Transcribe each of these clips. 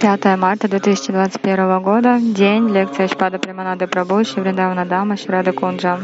Пятое марта 2021 года, день, лекция Шпада Приманады Прабhu, Шивриндавана Дама, Шрада Кунджа.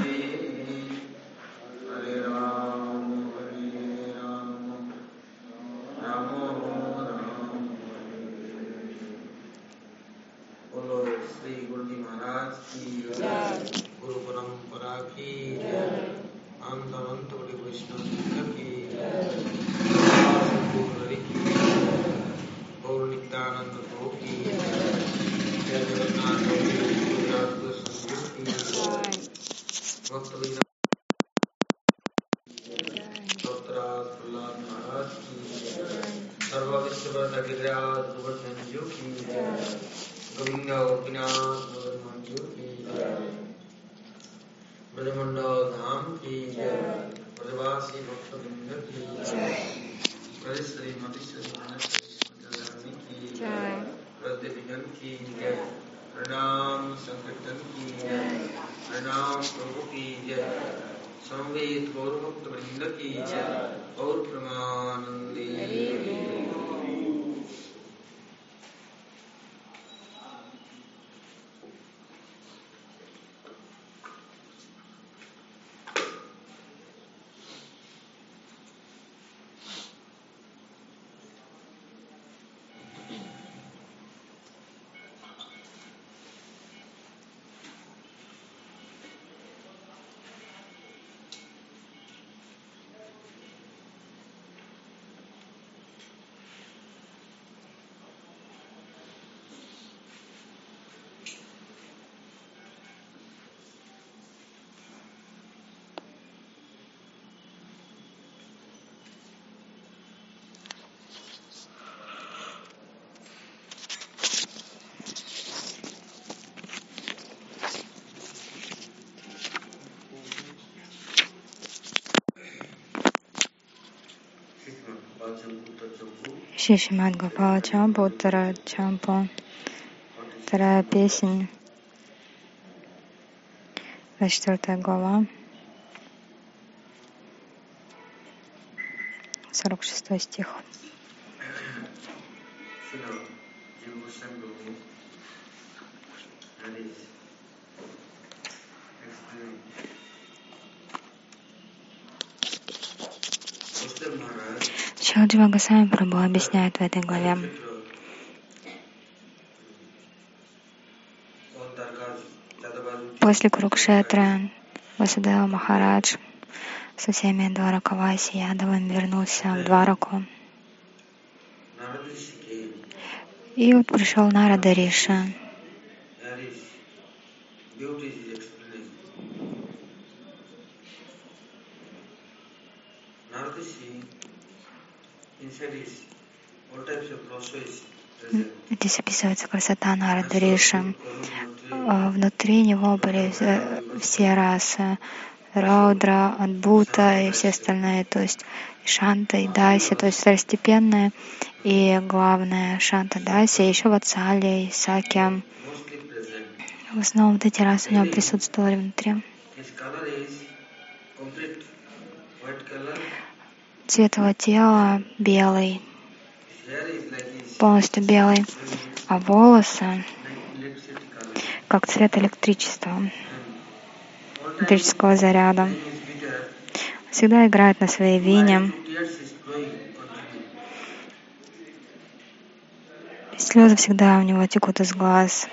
Шишимат Гопала Чампу, Уттара Чампу, вторая песня, 24 глава, 46 стих. Шилджива Гасами Прабhu объясняет в этой главе. После Курукшетра Васудева Махарадж со всеми Дваракаваси Ядовым вернулся в Двараку. И вот пришел Нарада Риша. Здесь описывается красота Нарада. А, внутри него были все расы. Раудра, Адбута и все остальные, то есть Шанта и Даси, то есть второстепенные и главное Шанта Даси, еще Вацали и Саки. В основном вот эти расы у него присутствовали внутри. Цвет его тела белый, полностью белый, а волосы как цвет электричества, электрического заряда. Всегда играет на своей вине. Слезы всегда у него текут из глаз.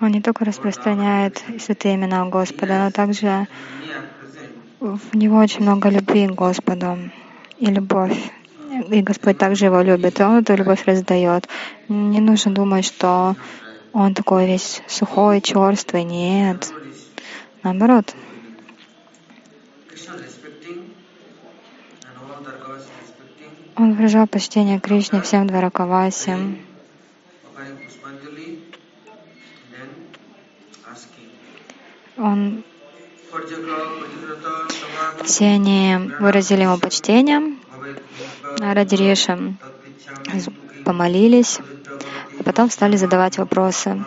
Он не только распространяет святые имена Господа, но также в него очень много любви к Господу и любовь. И Господь также его любит, и он эту любовь раздает. Не нужно думать, что он такой весь сухой, черствый. Нет. Наоборот. Он выражал почтение Кришне всем Дваракавасям. Он Все они выразили ему почтение. Риша помолились, а потом стали задавать вопросы.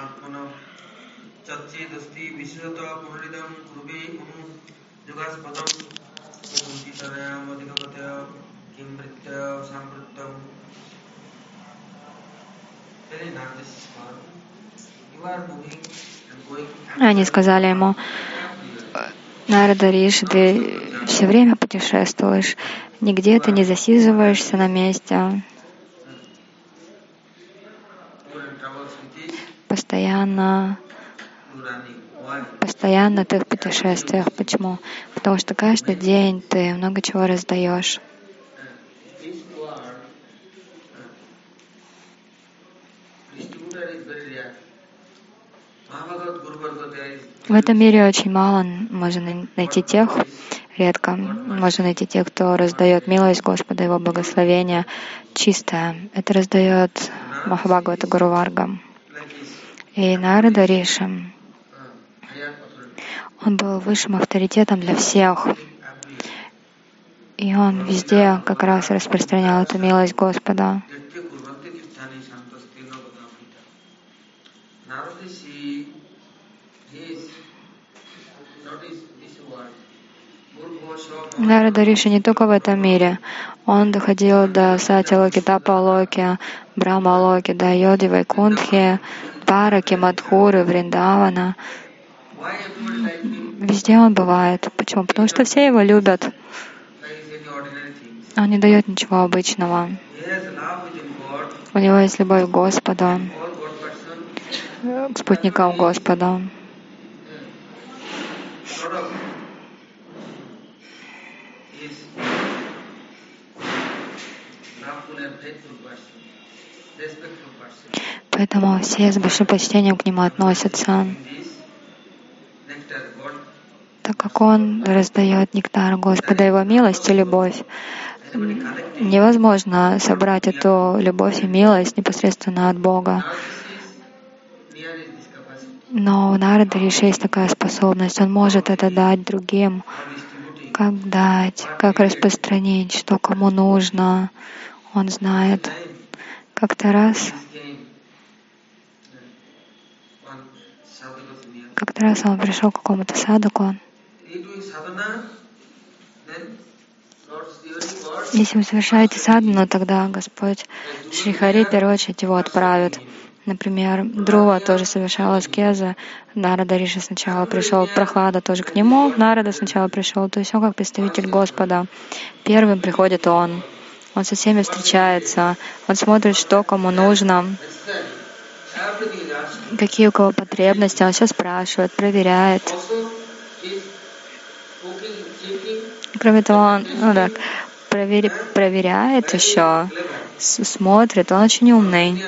Они сказали ему, Нарада Риши, ты все время путешествуешь, нигде ты не засиживаешься на месте. Постоянно, постоянно ты в путешествиях. Почему? Потому что каждый день ты много чего раздаешь. В этом мире очень мало можно найти тех, редко можно найти тех, кто раздает милость Господа, Его благословение чистое. Это раздает Махабхагавата Гуру Варга. И Нарада Риша, он был высшим авторитетом для всех. И он везде как раз распространял эту милость Господа. Нарада Риши не только в этом мире. Он доходил до Сати Локи, Тапа Локи, Брахма Локи, до Йоди Вайкунтхи, Параки, Мадхуры, Вриндавана. Везде он бывает. Почему? Потому что все его любят. Он не дает ничего обычного. У него есть любовь к Господу, к спутникам Господа. Поэтому все с большим почтением к нему относятся, так как он раздает нектар Господа, его милость и любовь. Невозможно собрать эту любовь и милость непосредственно от Бога. Но у Нарада Риши есть такая способность. Он может это дать другим. Как дать, как распространить, что кому нужно. Он знает. Как-то раз как-то раз он пришел к какому-то садаку. Если вы совершаете садхану, тогда Господь Шрихари в первую очередь его отправит. Например, Друва тоже совершал аскезы. Нарада Риша сначала пришел, Прохлада тоже к нему, Нарада сначала пришел. То есть он как представитель Господа. Первым приходит он. Он со всеми встречается, он смотрит, что кому нужно, какие у кого потребности, он все спрашивает, проверяет. Кроме того, он ну, так, провер, проверяет еще, смотрит, он очень умный.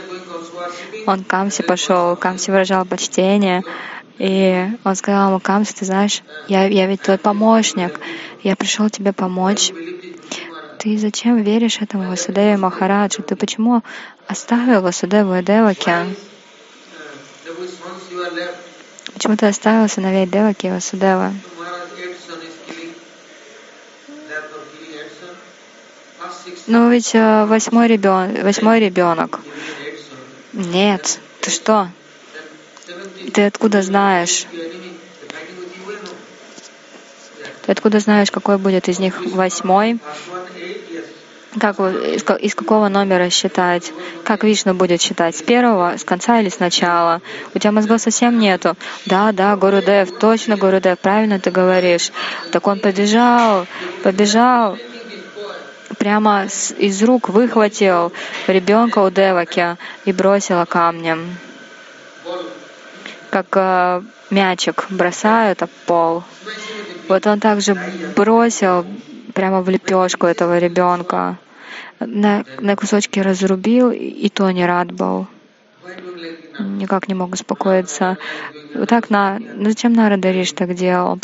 Он к Камсе пошел, Камсе выражал почтение, и он сказал ему, Камси, ты знаешь, я, я ведь твой помощник, я пришел тебе помочь. Ты зачем веришь этому Васудеве Махараджу? Ты почему оставил Васудеву и Деваки? Почему ты оставил сыновей Деваки и Васудева? Ну ведь э, восьмой ребенок, восьмой ребенок. Нет, ты что? Ты откуда знаешь? Ты откуда знаешь, какой будет из них восьмой? Как из, из какого номера считать? Как Вишну будет считать? С первого, с конца или с начала? У тебя мозгов совсем нету. Да, да, Гурудев, точно Гурудев, правильно ты говоришь. Так он побежал, побежал, прямо из рук выхватил ребенка у Деваки и бросил камнем. Как э, мячик бросают об пол. Вот он также бросил прямо в лепешку этого ребенка. На, на кусочки разрубил, и то не рад был. Никак не мог успокоиться. Вот так на... Ну зачем Нарада Риш так делал?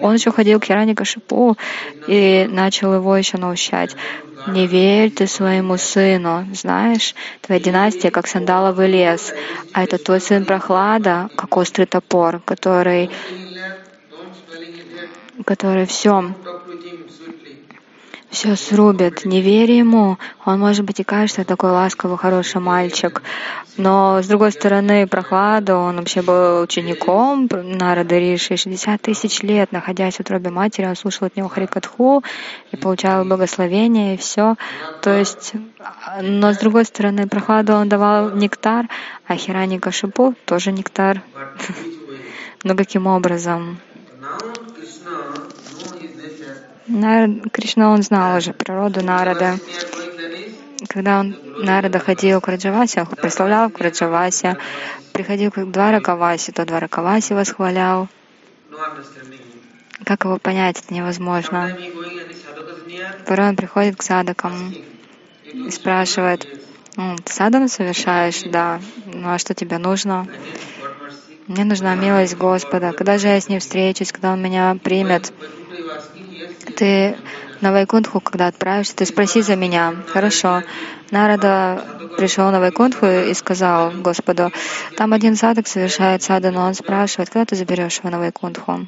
Он еще ходил к Хирани Кашипу и начал его еще наущать. Не верь ты своему сыну, знаешь, твоя династия как сандаловый лес, а это твой сын Прохлада, как острый топор, который который все все срубят. Не верь ему. Он, может быть, и кажется такой ласковый, хороший мальчик. Но, с другой стороны, Прохлада, он вообще был учеником Нарада Риши. 60 тысяч лет, находясь в утробе матери, он слушал от него Харикатху и получал благословение, и все. То есть, но, с другой стороны, Прохладу он давал нектар, а Хирани Кашипу тоже нектар. Но каким образом? Кришна, он знал уже природу Нарада. Когда он, Нарада ходил к Раджавасе, прославлял к Раджавасе, приходил к Дваракавасе, то Дваракавасе восхвалял. Как его понять, это невозможно. Порой он приходит к садакам и спрашивает, ну, ты садом совершаешь? Да. Ну а что тебе нужно? Мне нужна милость Господа. Когда же я с ним встречусь, когда он меня примет? Ты на Вайкунтху, когда отправишься, ты спроси за меня. Хорошо. Нарада пришел на Вайкунтху и сказал Господу, там один садок совершает сада, но он спрашивает, когда ты заберешь его на Вайкунтху?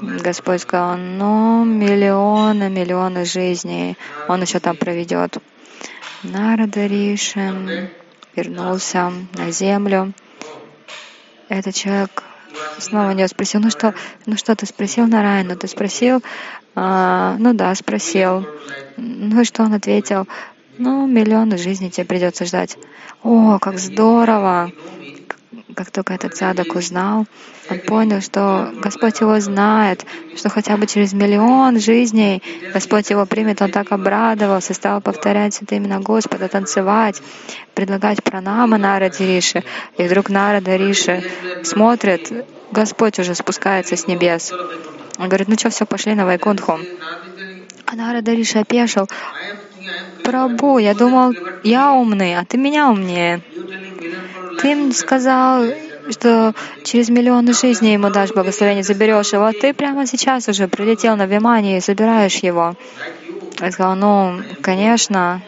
Господь сказал, ну, миллионы, миллионы жизней он еще там проведет. Нарада Ришин вернулся на землю. Этот человек снова него спросил, ну что, ну что ты спросил на Нарайну, ты спросил, а, ну да, спросил. Ну и что он ответил? Ну, миллионы жизней тебе придется ждать. О, как здорово! Как только этот садок узнал, он понял, что Господь его знает, что хотя бы через миллион жизней Господь его примет. Он так обрадовался, стал повторять это именно Господа, танцевать, предлагать пранама Нараде Риши. И вдруг Нарада Риши смотрит, Господь уже спускается с небес. Он говорит, ну что, все, пошли на Вайкунтху. А Нарада Риши опешил. Прабу, я думал, я умный, а ты меня умнее. Ты мне сказал, что через миллионы жизней ему дашь благословение, заберешь его. Ты прямо сейчас уже прилетел на Вимане и забираешь его. Я сказал, ну, конечно,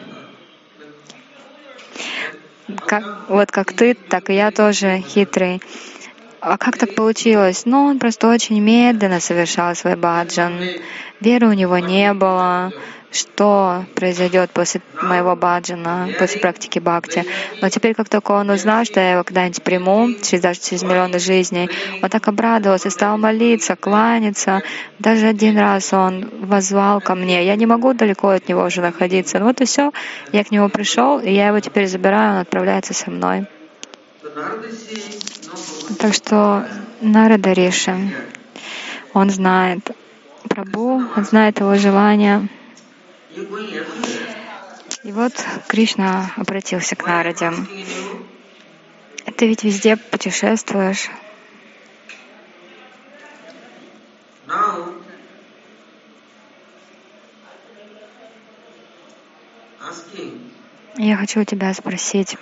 как, вот как ты, так и я тоже хитрый. А как так получилось? Ну, он просто очень медленно совершал свой баджан. Веры у него не было что произойдет после моего баджана, после практики бхакти. Но теперь, как только он узнал, что я его когда-нибудь приму, через, даже через миллионы жизней, он так обрадовался, стал молиться, кланяться. Даже один раз он возвал ко мне. Я не могу далеко от него уже находиться. Ну вот и все. Я к нему пришел, и я его теперь забираю, он отправляется со мной. Так что Нарада Риши, он знает Прабу, он знает его желания. И вот Кришна обратился к Нараде. Ты ведь везде путешествуешь. Я хочу у тебя спросить,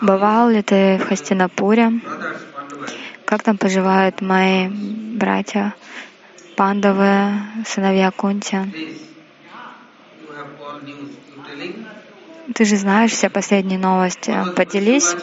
бывал ли ты в Хастинапуре? Как там поживают мои братья? Пандавы, сыновья Кунти. Ты же знаешь все последние новости. Поделись.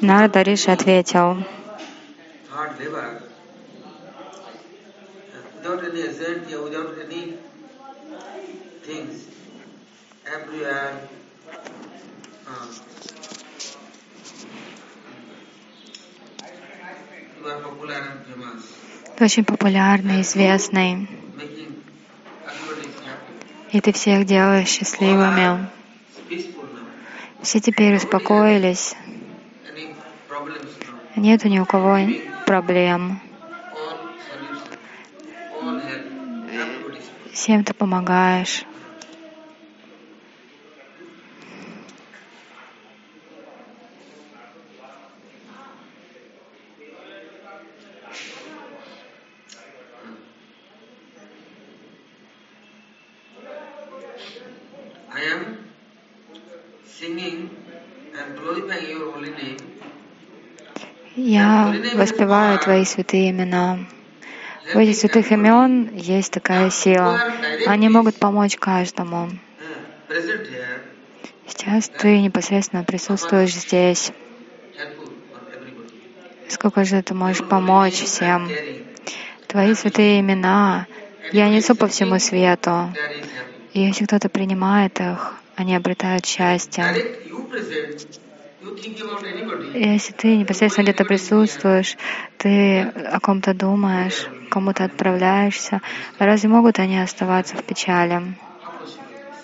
Нарда Риши ответил, очень популярный, известный и ты всех делаешь счастливыми. Все теперь успокоились. Нет ни у кого проблем. Всем ты помогаешь. Воспеваю Твои святые имена. В этих святых имен есть такая сила. Они могут помочь каждому. Сейчас Ты непосредственно присутствуешь здесь. Сколько же Ты можешь помочь всем? Твои святые имена я несу по всему свету. И если кто-то принимает их, они обретают счастье. Если ты непосредственно где-то присутствуешь, ты о ком-то думаешь, кому-то отправляешься, разве могут они оставаться в печали?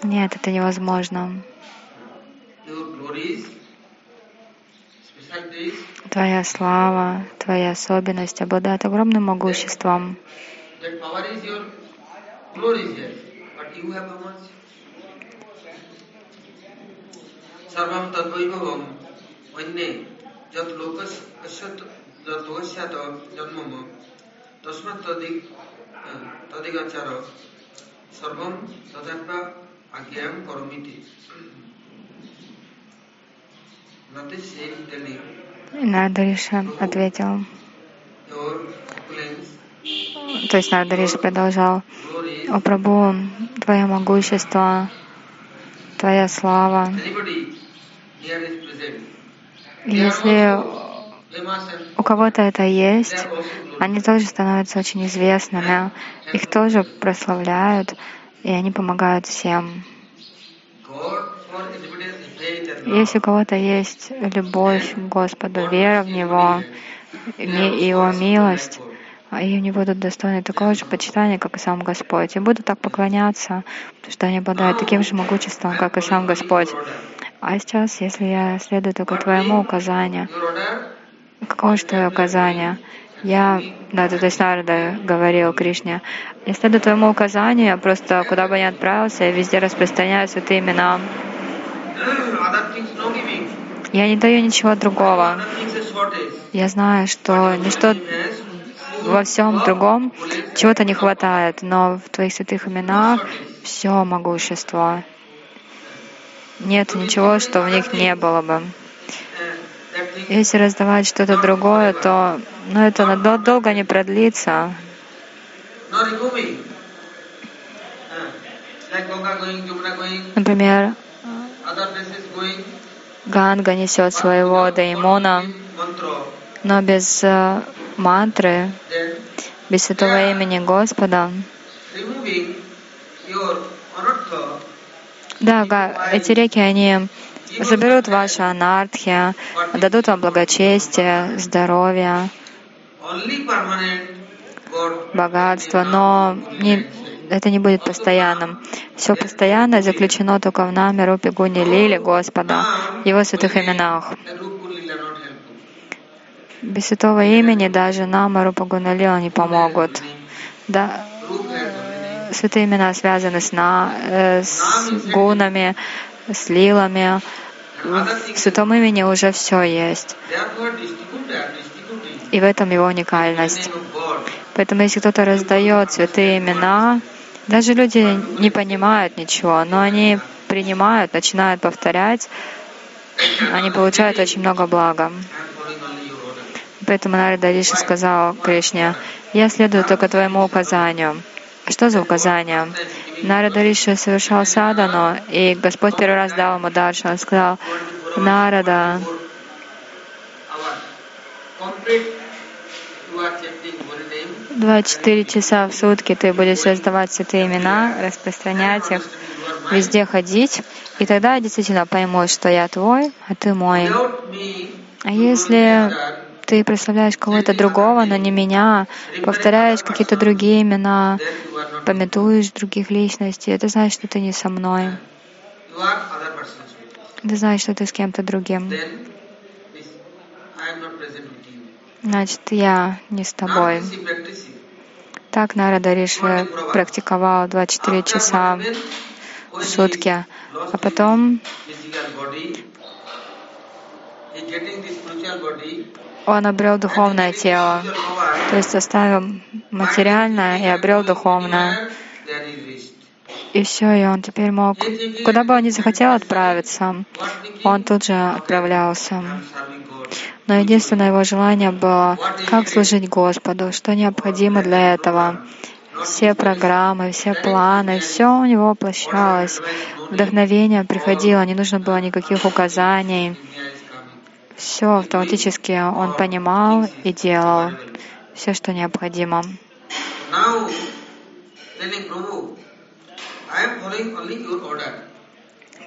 Нет, это невозможно. Твоя слава, твоя особенность обладает огромным могуществом. that power अन्ये यत् लोकस्य कस्य यत् लोकस्यात् जन्मम तस्मात् तदिक् तदिगच्छार सर्वं तथैव आज्ञां करोमीति Not the same telling Нарада Риша ответил, your opulence, то есть Нарада Риша продолжал, glory, «О Прабу, Твое могущество, Твоя слава, если у кого-то это есть, они тоже становятся очень известными, их тоже прославляют, и они помогают всем. Если у кого-то есть любовь к Господу, вера в Него, Его милость, и они будут достойны такого же почитания, как и сам Господь, и будут так поклоняться, потому что они обладают таким же могуществом, как и сам Господь. А сейчас, если я следую только Твоему указанию, какое же Твое указание? Я, да, то есть Нарада говорил Кришне, я следую Твоему указанию, просто куда бы ни отправился, я везде распространяю святые имена. Я не даю ничего другого. Я знаю, что ничто во всем другом чего-то не хватает, но в Твоих святых именах все могущество. Нет ничего, что в них не было бы. Если раздавать что-то другое, то ну, это долго не продлится. Например. Ганга несет своего Даймона, но без э, мантры, без святого имени Господа, да, эти реки, они заберут ваши анархи, дадут вам благочестие, здоровье, богатство, но не, это не будет постоянным. Все постоянное заключено только в наме Рупи Гуни Лили Господа, Его святых именах. Без святого имени даже нама Рупа Гуна Лила не помогут. Да, святые имена связаны с, на, э, с гунами, с лилами. В святом имени уже все есть. И в этом его уникальность. Поэтому если кто-то раздает святые имена, даже люди не понимают ничего, но они принимают, начинают повторять, они получают очень много блага. Поэтому Нарада Риша сказал Кришне, я следую только твоему указанию. Что за указание? Нарада Риша совершал садану, и Господь первый раз дал ему даршан. Он сказал, Нарада, name. 24 часа в сутки ты будешь раздавать святые имена, распространять их, везде ходить, и тогда действительно пойму, что я твой, а ты мой. А если ты прославляешь кого-то другого, но не меня, повторяешь какие-то другие имена, пометуешь других личностей, это значит, что ты не со мной. Это значит, что ты с кем-то другим. Значит, я не с тобой. Так Нарада Риши практиковал 24 часа в сутки. А потом Он обрел духовное тело. То есть оставил материальное и обрел духовное. И все, и он теперь мог, куда бы он ни захотел отправиться, он тут же отправлялся. Но единственное его желание было, как служить Господу, что необходимо для этого. Все программы, все планы, все у него воплощалось. Вдохновение приходило, не нужно было никаких указаний. Все автоматически он понимал и делал все, что необходимо.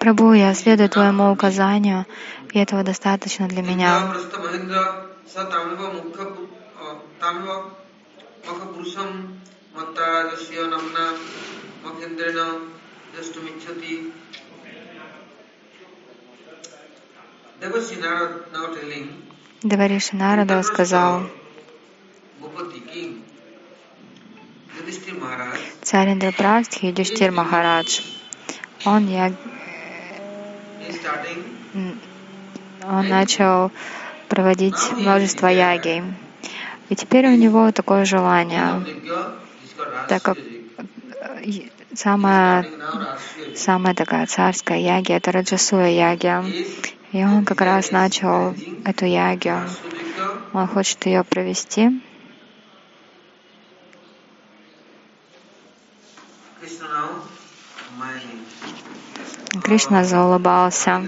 Прабу, я следую твоему указанию, и этого достаточно для меня. Девариши Нарада сказал, царь Индрапрастхи Юдиштир Махарадж, он, я, он начал проводить множество яги. И теперь у него такое желание, так как самая, самая такая царская яги — это Раджасуя яги. И он как раз начал эту ягию. Он хочет ее провести. Кришна заулыбался.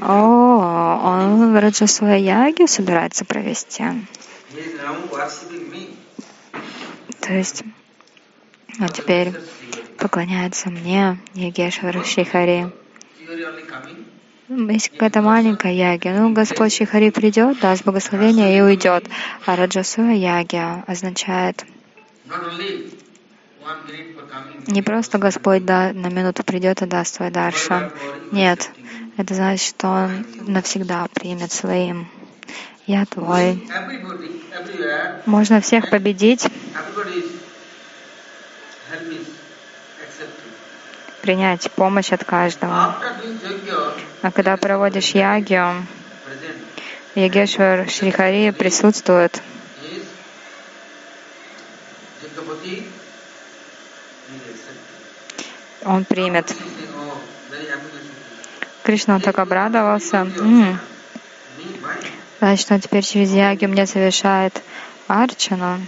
О, он Раджасуя Яги собирается провести. То есть он теперь поклоняется мне, Ягешвара Шрихари. Есть какая-то маленькая яги. Ну, Господь Шихари придет, даст благословение и уйдет. А Раджасуя яги означает не просто Господь да, на минуту придет и даст свой дарша. Нет, это значит, что Он навсегда примет своим. Я твой. Можно всех победить, принять помощь от каждого. А когда проводишь ягию, Ягешвар Шрихари присутствует. Он примет. Кришна так обрадовался. М-м. Значит, он теперь через ягию мне совершает арчану.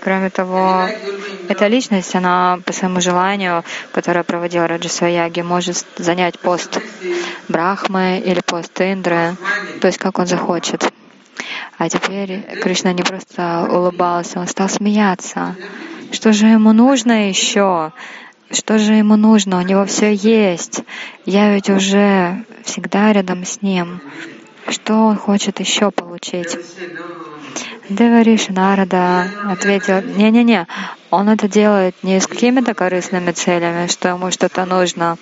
Кроме того, эта личность, она по своему желанию, которая проводила Раджасваяги, может занять пост Брахмы или пост Индры, то есть как он захочет. А теперь Кришна не просто улыбался, он стал смеяться. Что же ему нужно еще? Что же ему нужно? У него все есть. Я ведь уже всегда рядом с ним. Что он хочет еще получить? Девариш Нарада ответил, не-не-не, он это делает не с какими-то корыстными целями, что ему что-то нужно.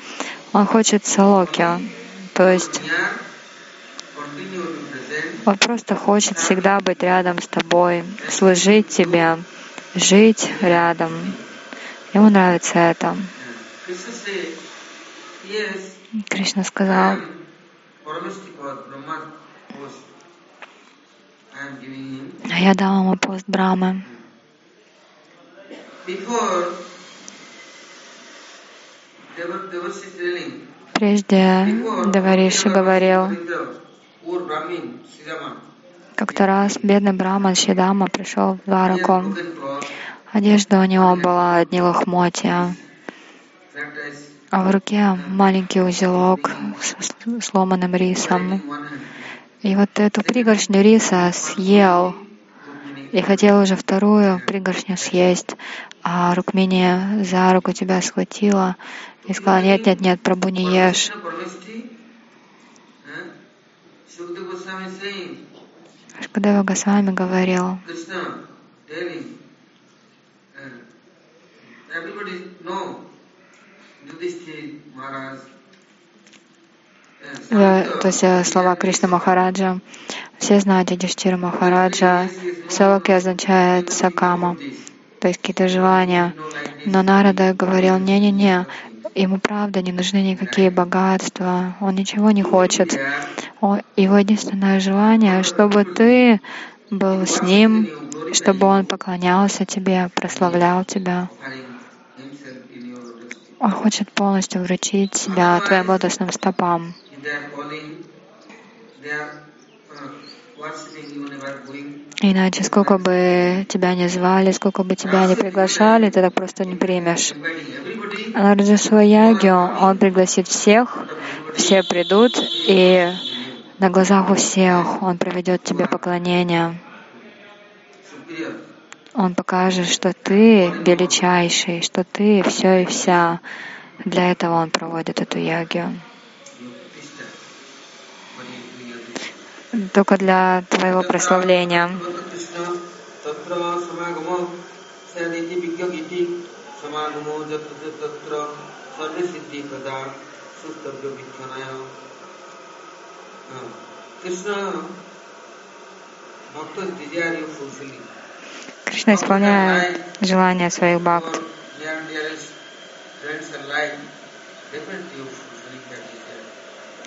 Он хочет салоки, то есть он просто хочет всегда быть рядом с тобой, служить тебе, жить рядом. Ему нравится это. Кришна сказал, а я дал ему пост Брамы. Прежде Давариши говорил, как-то раз бедный Браман Шидама пришел в Двараку. Одежда у него была одни лохмотья, а в руке маленький узелок с сломанным рисом. И вот эту пригоршню риса съел и хотел уже вторую пригоршню съесть, а Рукмини за руку тебя схватила и сказала, нет, нет, нет, Прабу не ешь. Шукадева Госвами говорил, то есть э, слова Кришна Махараджа. Все знают Юдиштира Махараджа. Саваки означает сакама, то есть какие-то желания. Но Нарада говорил, не-не-не, ему правда не нужны никакие богатства, он ничего не хочет. Его единственное желание, чтобы ты был с ним, чтобы он поклонялся тебе, прославлял тебя. offering himself in your lotus feet. Он хочет полностью вручить себя твоим лотосным стопам. Иначе, сколько бы тебя ни звали, сколько бы тебя ни приглашали, ты так просто не примешь. А Раджасва Ягью он пригласит всех, все придут, и на глазах у всех он проведет тебе поклонение. Он покажет, что ты величайший, что ты все и вся. Для этого он проводит эту ягью. Только для твоего прославления. Krishna Bhakta desire you. Кришна исполняет желания своих бхакт.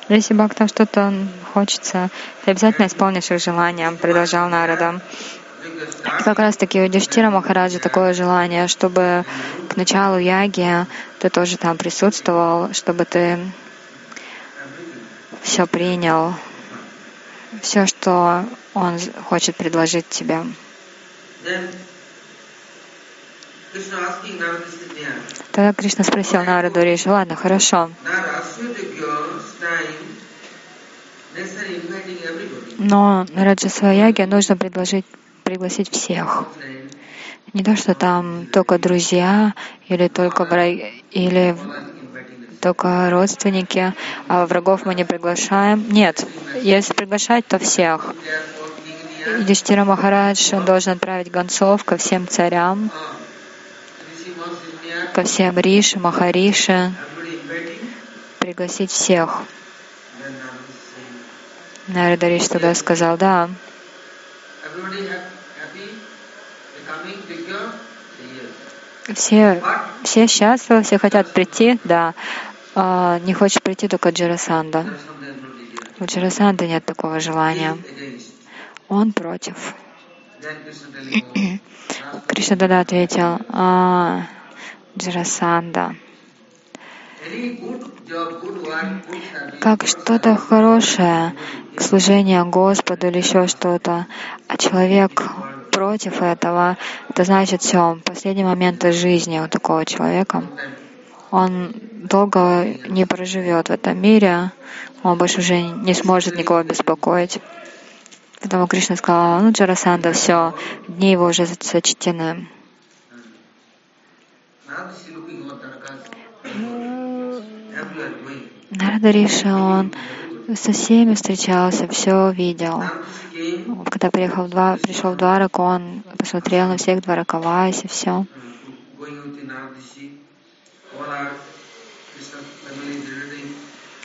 Если бхактам что-то хочется, ты обязательно исполнишь их желания, продолжал Нарада. И как раз таки у Диштира Махараджа такое желание, чтобы к началу яги ты тоже там присутствовал, чтобы ты все принял, все, что он хочет предложить тебе. then Krishna asking Narada Siddhya Тогда Кришна спросил Нараду Риши, ладно, хорошо, но на Раджасва яге нужно предложить, пригласить всех. Не то, что там только друзья или только враги, или только родственники, а врагов мы не приглашаем. Нет, если приглашать, то всех. Юдиштира Махарадж, должен отправить гонцов ко всем царям, ко всем Риши, Махариши, пригласить всех. Нарада Риш тогда сказал, да, все, все счастливы, все хотят прийти, да. А, не хочет прийти только desire. У Джарасанды нет такого желания. Он против. Кришна тогда ответил, а, Джарасанда, как что-то хорошее к служению Господу или еще что-то, а человек против этого, это значит все, последние моменты жизни у такого человека, он долго не проживет в этом мире, он больше уже не сможет никого беспокоить. Поэтому Кришна сказал, ну, Джарасанда, все, дни его уже сочтены. Нарада Риша, он со всеми встречался, все видел. Когда приехал в Два- пришел в Двараку, он посмотрел на всех Дваракавайс и все.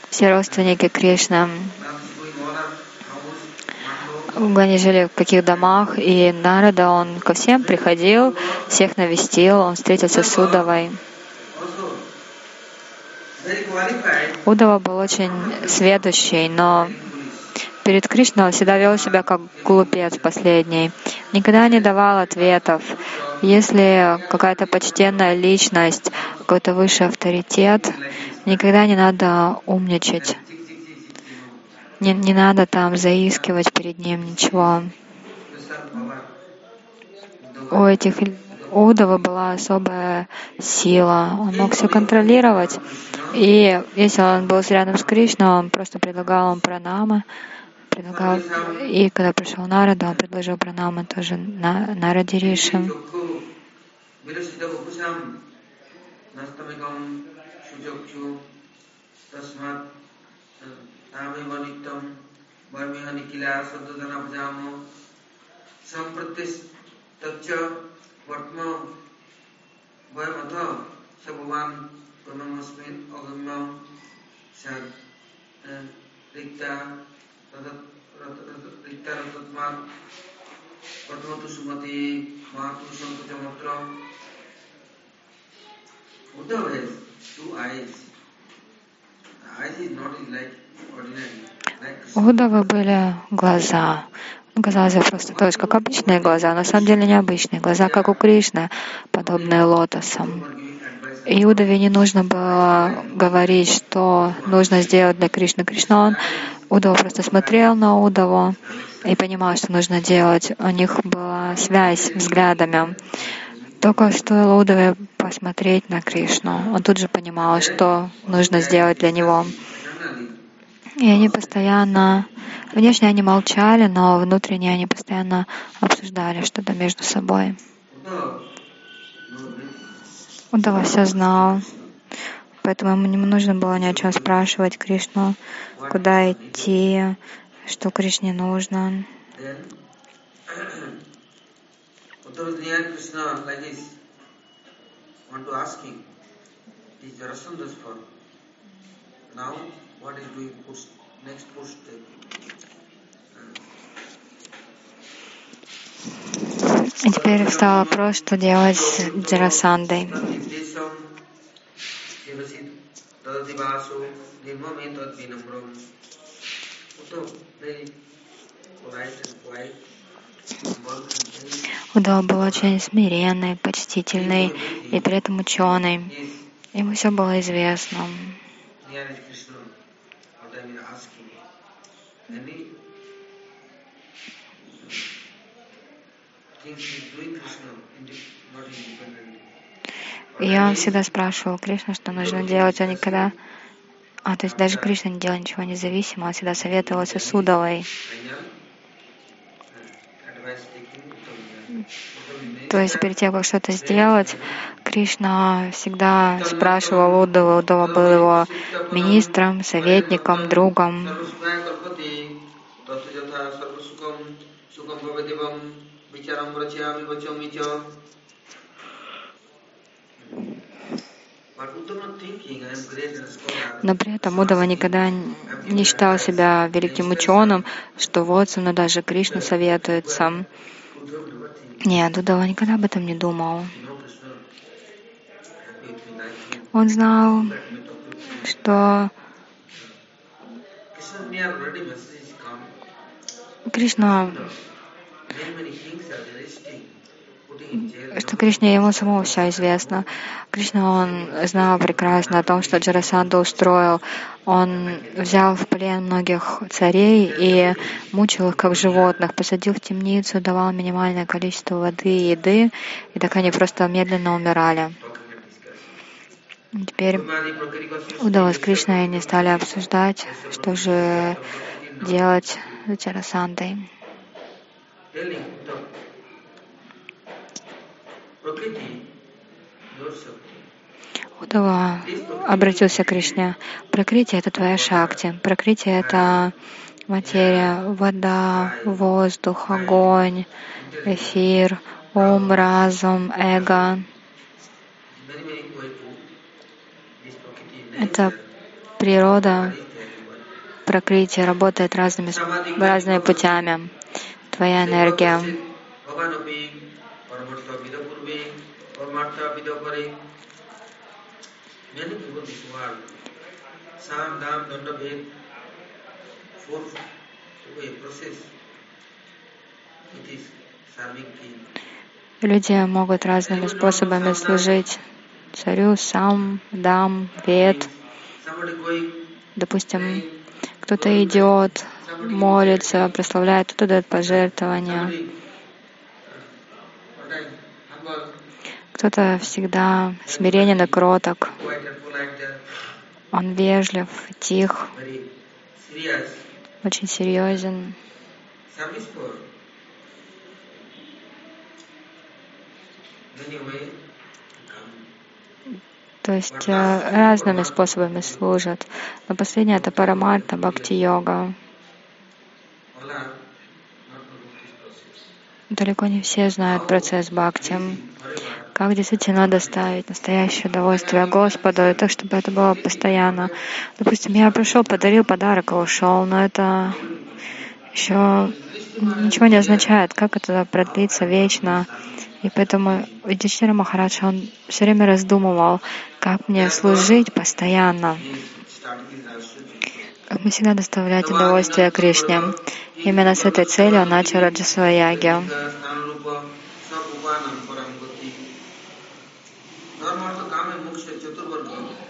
Все родственники Кришны, они жили в каких домах, и Нарада, он ко всем приходил, всех навестил, он встретился с qualified, Удова был очень сведущий, но перед Кришной он всегда вел себя как глупец последний. Никогда не давал ответов. Если какая-то почтенная личность, какой-то высший авторитет, никогда не надо умничать. Не, не надо там заискивать перед ним ничего. У этих Удова была особая сила. Он мог все контролировать. И если он был рядом с Кришной, он просто предлагал им пранамы. Предлагал... И когда пришел Нарада, он предложил пранамы тоже на, Нараде Риши. Chokku, ధామిమనిత్యం మర్మిహ నిఖిల శుద్ధధనబ్జాము సంప్రతిష్ఠ వర్త్మ వయమథ స భవాన్ గుణమస్మిన్ అగమ్యం సద్ У Удавы были глаза. Казалось бы, просто то есть как обычные глаза, на самом деле необычные. Глаза, как у Кришны, подобные лотосам. И Удаве не нужно было говорить, что нужно сделать для Кришны. Кришна, он, Удава просто смотрел на Удаву и понимал, что нужно делать. У них была связь взглядами. Только стоило Удаве посмотреть на Кришну, он тут же понимал, что нужно сделать для него. И они постоянно, внешне они молчали, но внутренне они постоянно обсуждали что-то между собой. Удава все знал, поэтому ему не нужно было ни о чем спрашивать Кришну, куда идти, что Кришне нужно. Now what is doing push, next push step. И теперь встал вопрос, что делать с Джарасандой. Удал был очень смиренный, почтительный и при этом ученый. Ему все было известно. И он всегда спрашивал Кришну, что нужно делать, он никогда... А, то есть даже Кришна не делал ничего независимого, он всегда советовался с Удалой. То есть перед тем, как что-то сделать, Кришна всегда спрашивал Удава. Удава был его министром, советником, другом. Но при этом Удава никогда не считал себя великим ученым, что вот со мной даже Кришна советуется. Нет, Удава никогда об этом не думал. Он знал, что Кришна что Кришне ему самому все известно. Кришна, он знал прекрасно о том, что Джарасанда устроил. Он взял в плен многих царей и мучил их как животных, посадил в темницу, давал минимальное количество воды и еды, и так они просто медленно умирали. Теперь удалось Кришна и они стали обсуждать, что же делать с Джарасандой. Удава обратился к Кришне. Прокрытие — это твоя шакти. Прокрытие — это материя, вода, воздух, огонь, эфир, ум, разум, эго. Это природа, прокрытие работает разными, разными путями. Твоя энергия. People in this world, Sam, Dam, Danda, Ved, four way process. It is. Люди могут разными способами служить царю, сам, дам, вед. Допустим, кто-то идет, молится, прославляет, кто-то дает пожертвования. Кто-то всегда смиренен и кроток. Он вежлив, тих, очень серьезен. То есть э, разными способами служат. Но последнее это парамарта, бхакти-йога. Далеко не все знают процесс бхакти как действительно доставить настоящее удовольствие Господу, и так, чтобы это было постоянно. Допустим, я пришел, подарил подарок и ушел, но это еще ничего не означает, как это продлится вечно. И поэтому Юдhishthira Махарадж, он все время раздумывал, как мне служить постоянно. Мы всегда доставлять удовольствие Кришне. Именно с этой целью он начал Раджасваяги.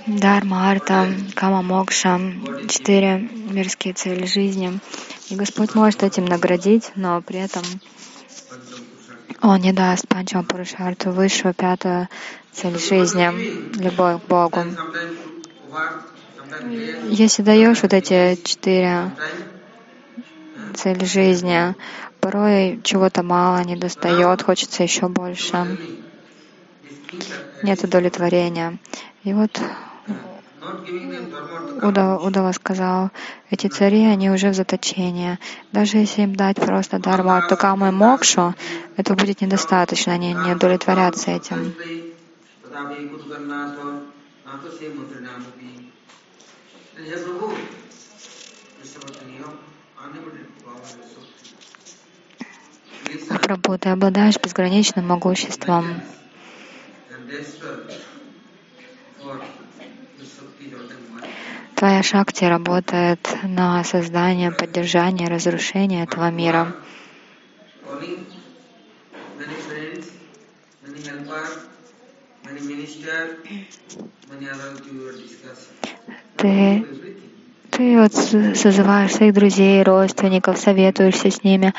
Дharma, Арта, Кама, Мокша, четыре мирские цели жизни. И Господь может этим наградить, но при этом Он не даст Панчама Пурушарту высшую пятую цель жизни, любовь к Богу. Если даешь вот эти четыре цели жизни, порой чего-то мало, не достает, хочется еще больше. Нет удовлетворения. И вот Уда, Удава сказал, эти цари, они уже в заточении. Даже если им дать просто дарма Тукаму и Мокшу, это будет недостаточно, они не удовлетворятся этим. Прабhu, ты обладаешь безграничным могуществом. Твоя шакти работает на создание, поддержание, разрушение этого мира. Ты, ты вот созываешь своих друзей, родственников, советуешься с ними,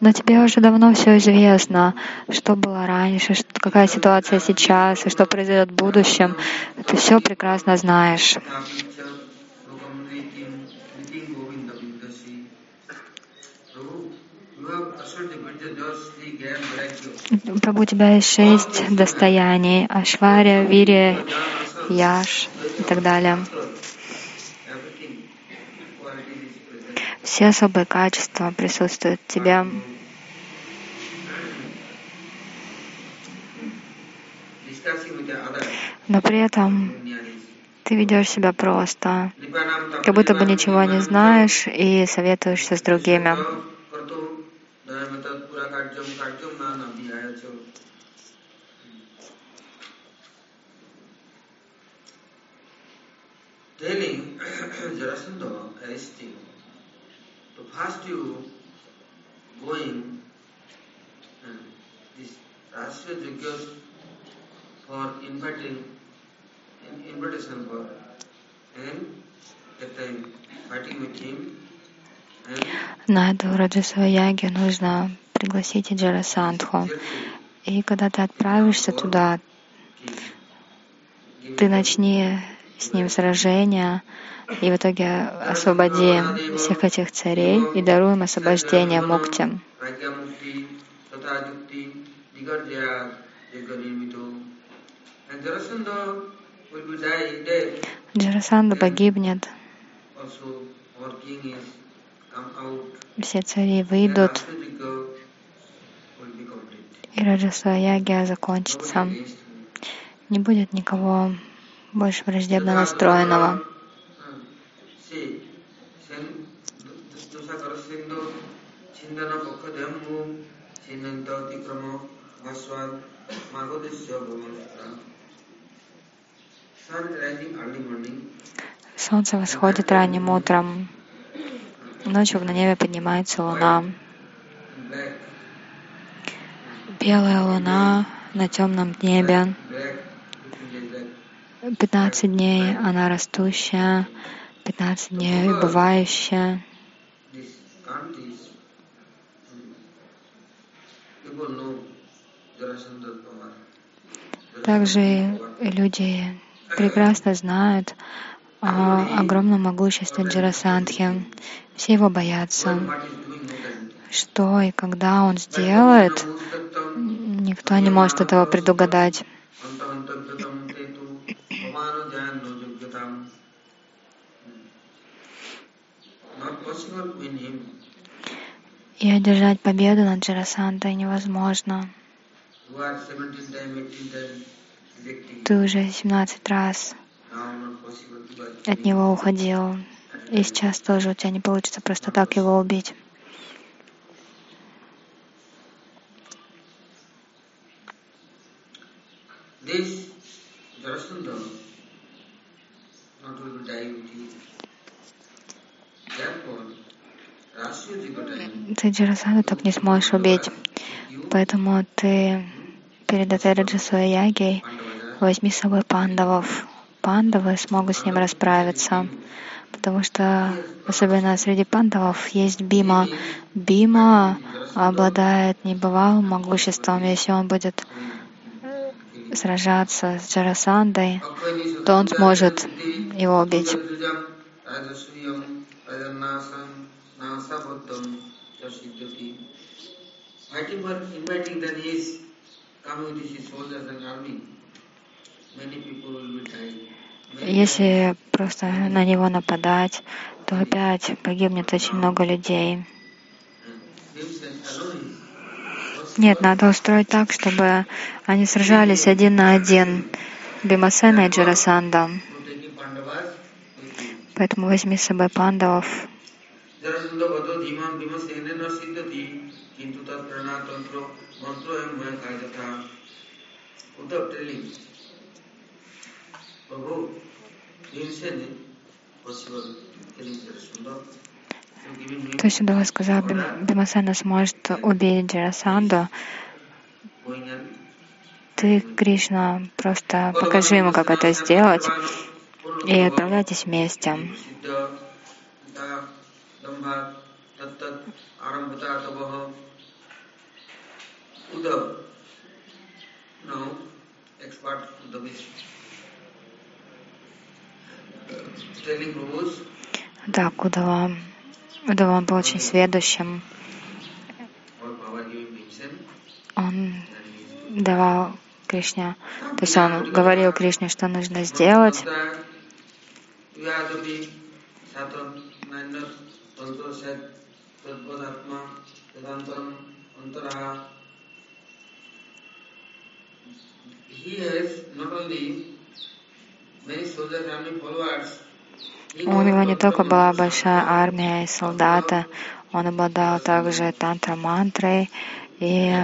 но тебе уже давно все известно, что было раньше, какая ситуация сейчас и что произойдет в будущем. Ты все прекрасно знаешь. Прабу, у тебя есть шесть достояний. Ашвария, Вирия, Яш и так далее. Все особые качества присутствуют в тебе. Но при этом ты ведешь себя просто, как будто бы ничего не знаешь и советуешься с другими. telling first you going uh, this Rashtriya Yajnas for inviting in invitation for and that time fighting with him на эту Раджасваяги нужно пригласить Джарасандху. И когда ты отправишься туда, ты начни с ним сражение, и в итоге освободи всех этих царей и даруем освобождение мукти. Джарасанда погибнет. Все цари выйдут, и Раджасваягия закончится. Не будет никого больше враждебно настроенного. Солнце восходит ранним утром. Ночью на небе поднимается луна. Белая луна на темном небе. 15 дней она растущая, 15 дней убывающая. Также люди прекрасно знают о огромном могуществе Джарасандхи. Все его боятся. Что и когда он сделает, никто не может этого предугадать. И одержать победу над Джарасантой невозможно. Ты уже 17 раз от него уходил. И сейчас тоже у тебя не получится просто так его убить. This Jarasandha not will die with you. Ты Джарасаду так не сможешь убить. Поэтому ты перед этой Раджасуя Ягой возьми с собой пандавов. Пандавы смогут с ним расправиться. Потому что особенно среди пандавов есть Бима. Бима обладает небывалым могуществом. Если он будет сражаться с Джарасандой, то он сможет его убить. Если просто на него нападать, то опять погибнет очень много людей. Нет, надо устроить так, чтобы они сражались один на один. Бимасена и Джарасанда. Поэтому возьми с собой пандавов. То есть Удава сказал, Бимасена сможет убить Джарасанду. Ты, Кришна, просто покажи ему, как это сделать, и отправляйтесь вместе. Так, Удава да, он был очень сведущим. Он давал Кришне, то есть он говорил Кришне, что нужно сделать. He has not only many soldiers and followers, у него не только была большая армия и солдаты, он обладал также тантра-мантрой и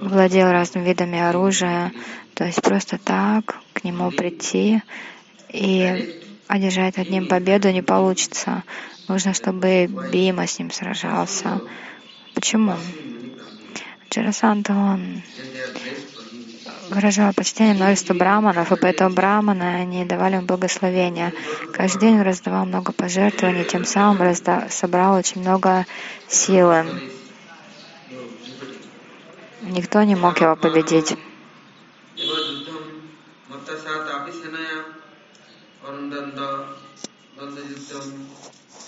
владел разными видами оружия. То есть просто так к нему прийти и одержать над ним победу не получится. Нужно, чтобы Бима с ним сражался. Почему? Джарасанта, он выражала почтение множество браманов, и поэтому браманы, они давали ему благословения. Каждый день он раздавал много пожертвований, тем самым разда... собрал очень много силы. Никто не мог его победить.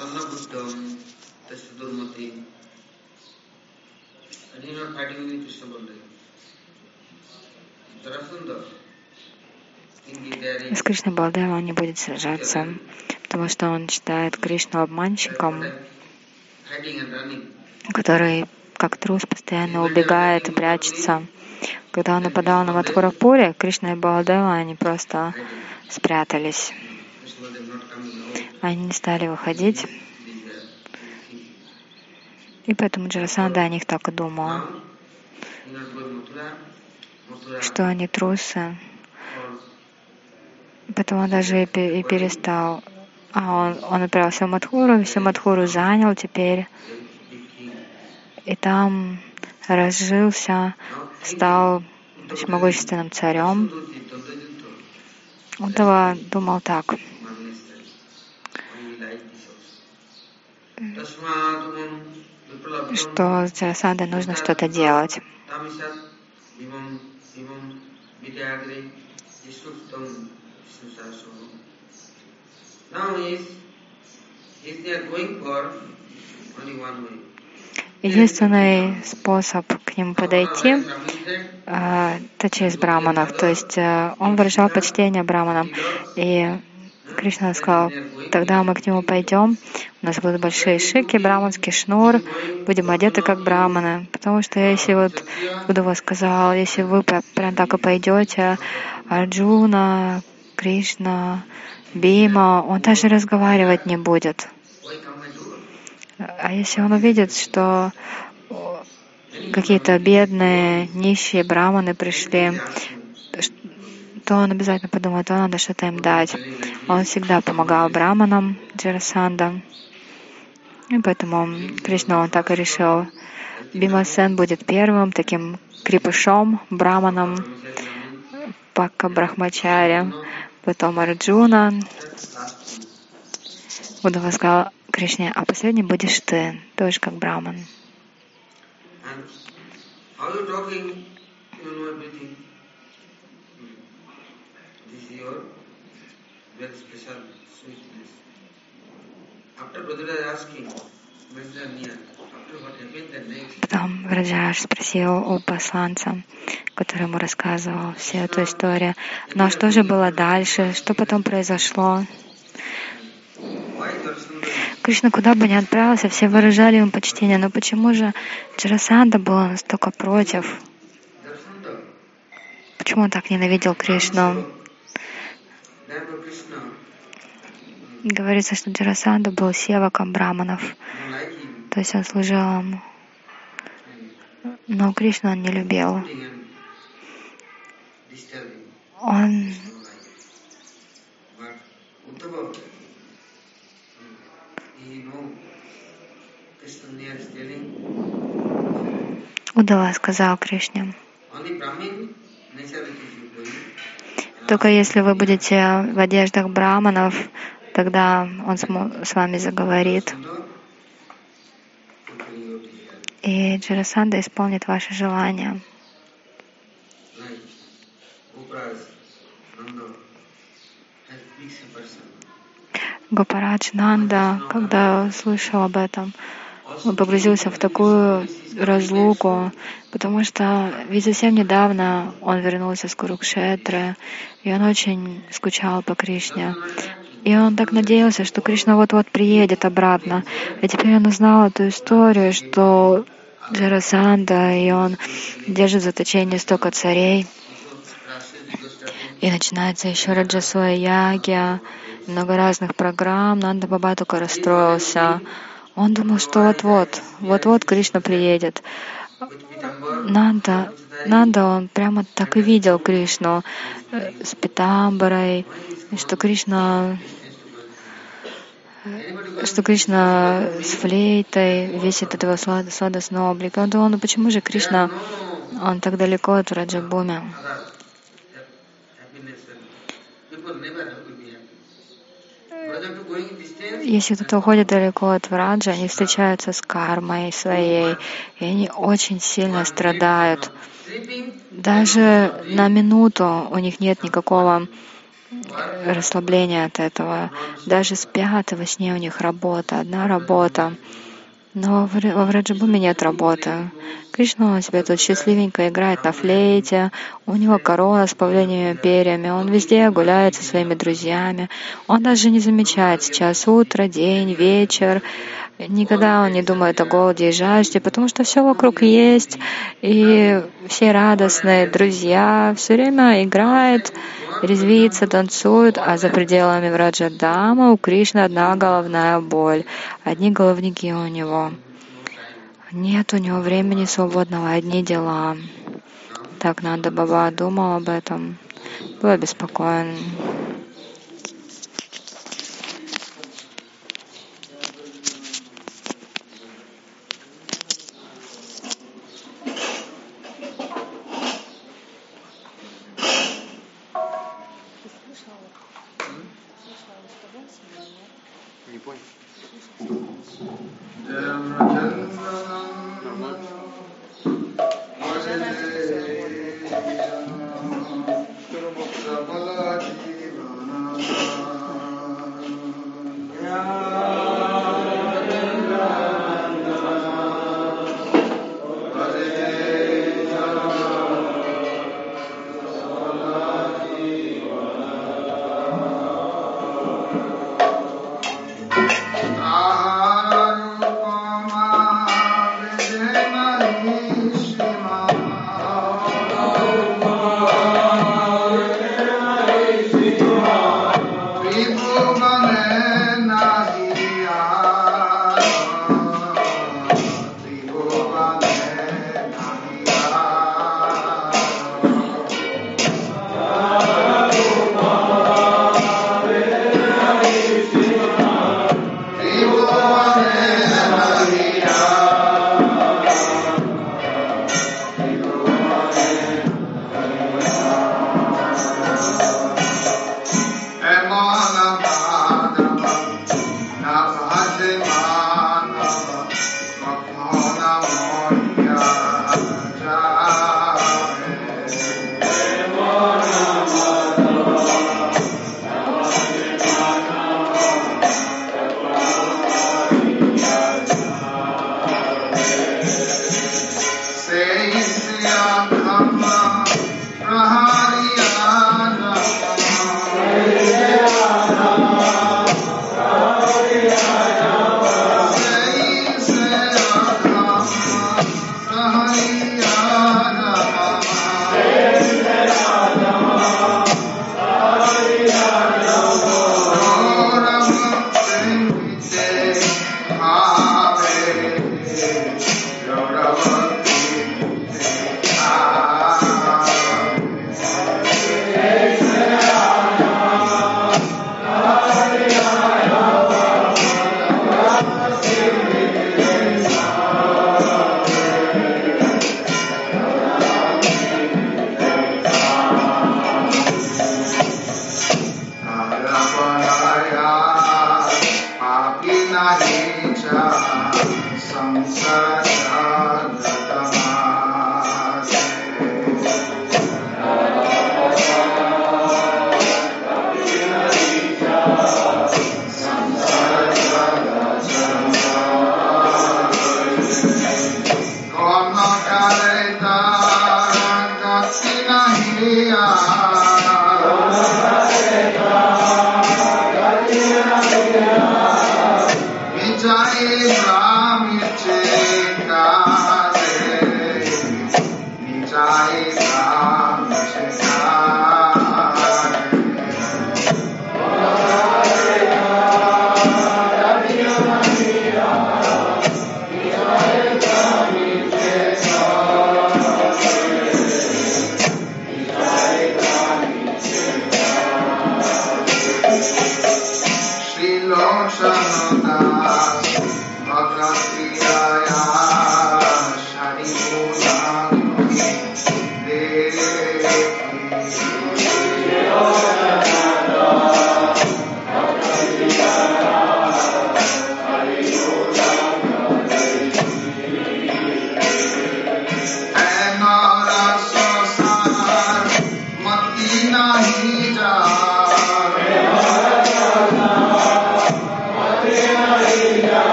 And he not fighting with Krishna Baldev. С Кришной Балдевом он не будет сражаться, потому что он считает Кришну обманщиком, который как трус постоянно убегает и прячется. Когда он нападал на Мадхурапуре, Кришна и Баладева, они просто спрятались. Они не стали выходить. И поэтому Джарасанда о них так и думал что они трусы. Поэтому он даже и перестал. А он, он отправился в Мадхуру, всю Мадхуру занял теперь. И там разжился, стал могущественным царем. Он того думал так. Что с Джасадой нужно что-то делать. Единственный способ к нему подойти э, это через браманов. То есть э, он выражал почтение браманам. И Кришна сказал, тогда мы к нему пойдем, у нас будут большие шики, браманский шнур, будем одеты как браманы. Потому что если вот Будова сказал, если вы прям так и пойдете, Арджуна, Кришна, Бима, он даже разговаривать не будет. А если он увидит, что какие-то бедные, нищие браманы пришли, то он обязательно подумает, что надо что-то им дать. Он всегда помогал браманам Джарасанда. И поэтому Кришна, он так и решил. Бимасен будет первым таким крепышом, браманом, Пакка Брахмачаря, потом Арджуна. Будда сказал Кришне, а последний будешь ты, тоже как браман. Потом Раджаш спросил у посланца, который ему рассказывал всю эту историю, а что же было дальше, что потом произошло? Кришна куда бы ни отправился, все выражали ему почтение, но почему же Джарасанда был настолько против? Почему он так ненавидел Кришну? Говорится, что Джарасанда был севаком браманов, то есть он служил ему. Но Кришну он не любил. Он Удава сказал Кришне, только если вы будете в одеждах браманов, тогда он с вами заговорит. И Джарасанда исполнит ваше желание. Гопарадж Нанда, когда слышал об этом, погрузился в такую разлуку, потому что ведь совсем недавно он вернулся с Курукшетры, и он очень скучал по Кришне. И он так надеялся, что Кришна вот-вот приедет обратно. И теперь он узнал эту историю, что Джарасанда, и он держит в заточении столько царей. И начинается еще Раджасуя Ягия, много разных программ. Нанда Баба только расстроился. Он думал, что вот-вот, вот-вот Кришна приедет. Нанда, Нанда, он прямо так и видел Кришну э, с Питамбарой, что Кришна что Кришна с флейтой, весь этот его сладостный облик. Он думал, ну почему же Кришна, он так далеко от Раджабуми? Если кто-то уходит далеко от Враджа, они встречаются с кармой своей, и они очень сильно страдают. Даже на минуту у них нет никакого расслабления от этого. Даже спят, и во сне у них работа, одна работа. Но во Враджабуме нет работы. Кришна он себя тут счастливенько играет на флейте, у него корона с павлиними перьями, он везде гуляет со своими друзьями. Он даже не замечает сейчас утро, день, вечер. Никогда он не думает о голоде и жажде, потому что все вокруг есть, и все радостные друзья, все время играет, резвится, танцует, а за пределами Враджадама у Кришны одна головная боль, одни головники у него. Нет у него времени свободного, одни дела. Так надо Баба думал об этом, был обеспокоен.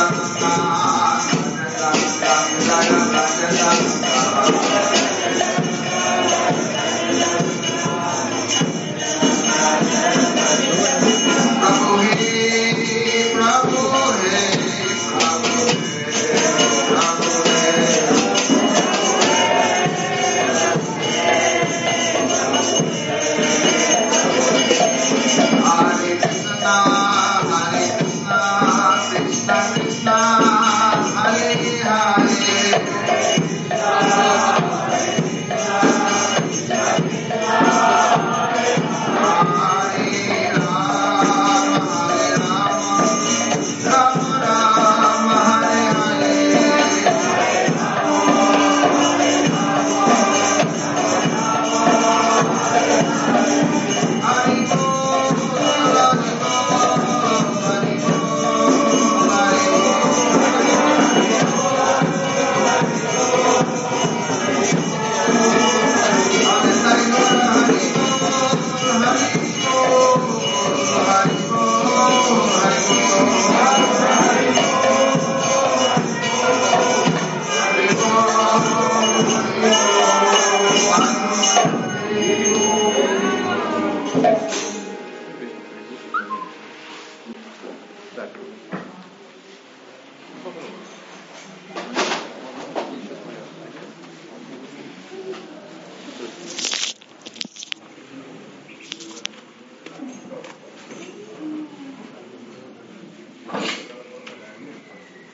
Thank you.